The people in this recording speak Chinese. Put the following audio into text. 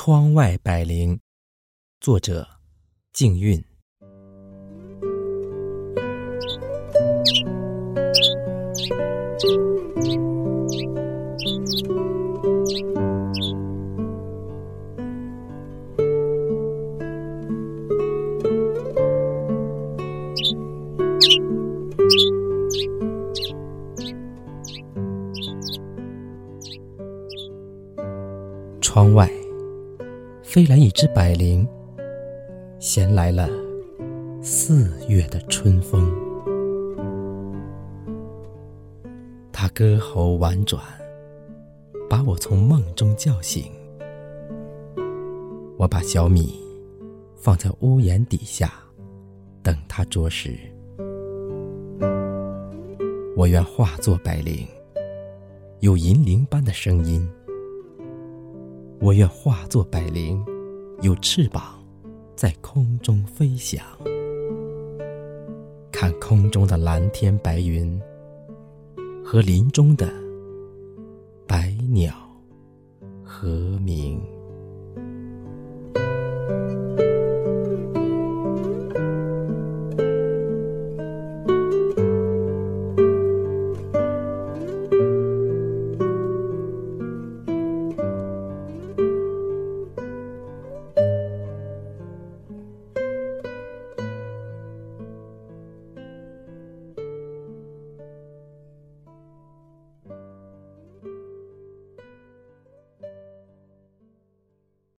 窗外百灵，作者：静韵。窗外飞来一只百灵，衔来了四月的春风。它歌喉婉转，把我从梦中叫醒。我把小米放在屋檐底下，等它啄食。我愿化作百灵，有银铃般的声音。我愿化作百灵，有翅膀，在空中飞翔，看空中的蓝天白云和林中的百鸟和鸣。